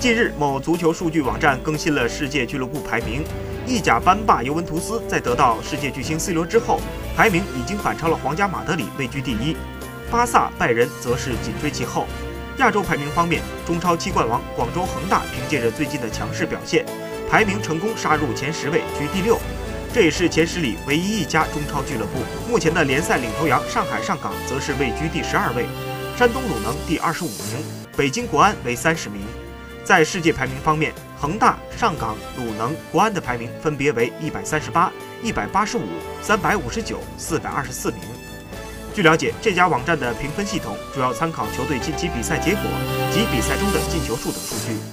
近日，某足球数据网站更新了世界俱乐部排名，意甲班霸尤文图斯在得到世界巨星 C 罗之后，排名已经反超了皇家马德里，位居第一。巴萨、拜仁则是紧追其后。亚洲排名方面，中超七冠王广州恒大凭借着最近的强势表现，排名成功杀入前十位，居第六。这也是前十里唯一一家中超俱乐部。目前的联赛领头羊上海上港则是位居第十二位，山东鲁能第二十五名，北京国安为三十名。在世界排名方面，恒大、上港、鲁能、国安的排名分别为一百三十八、一百八十五、三百五十九、四百二十四名。据了解，这家网站的评分系统主要参考球队近期比赛结果及比赛中的进球数等数据。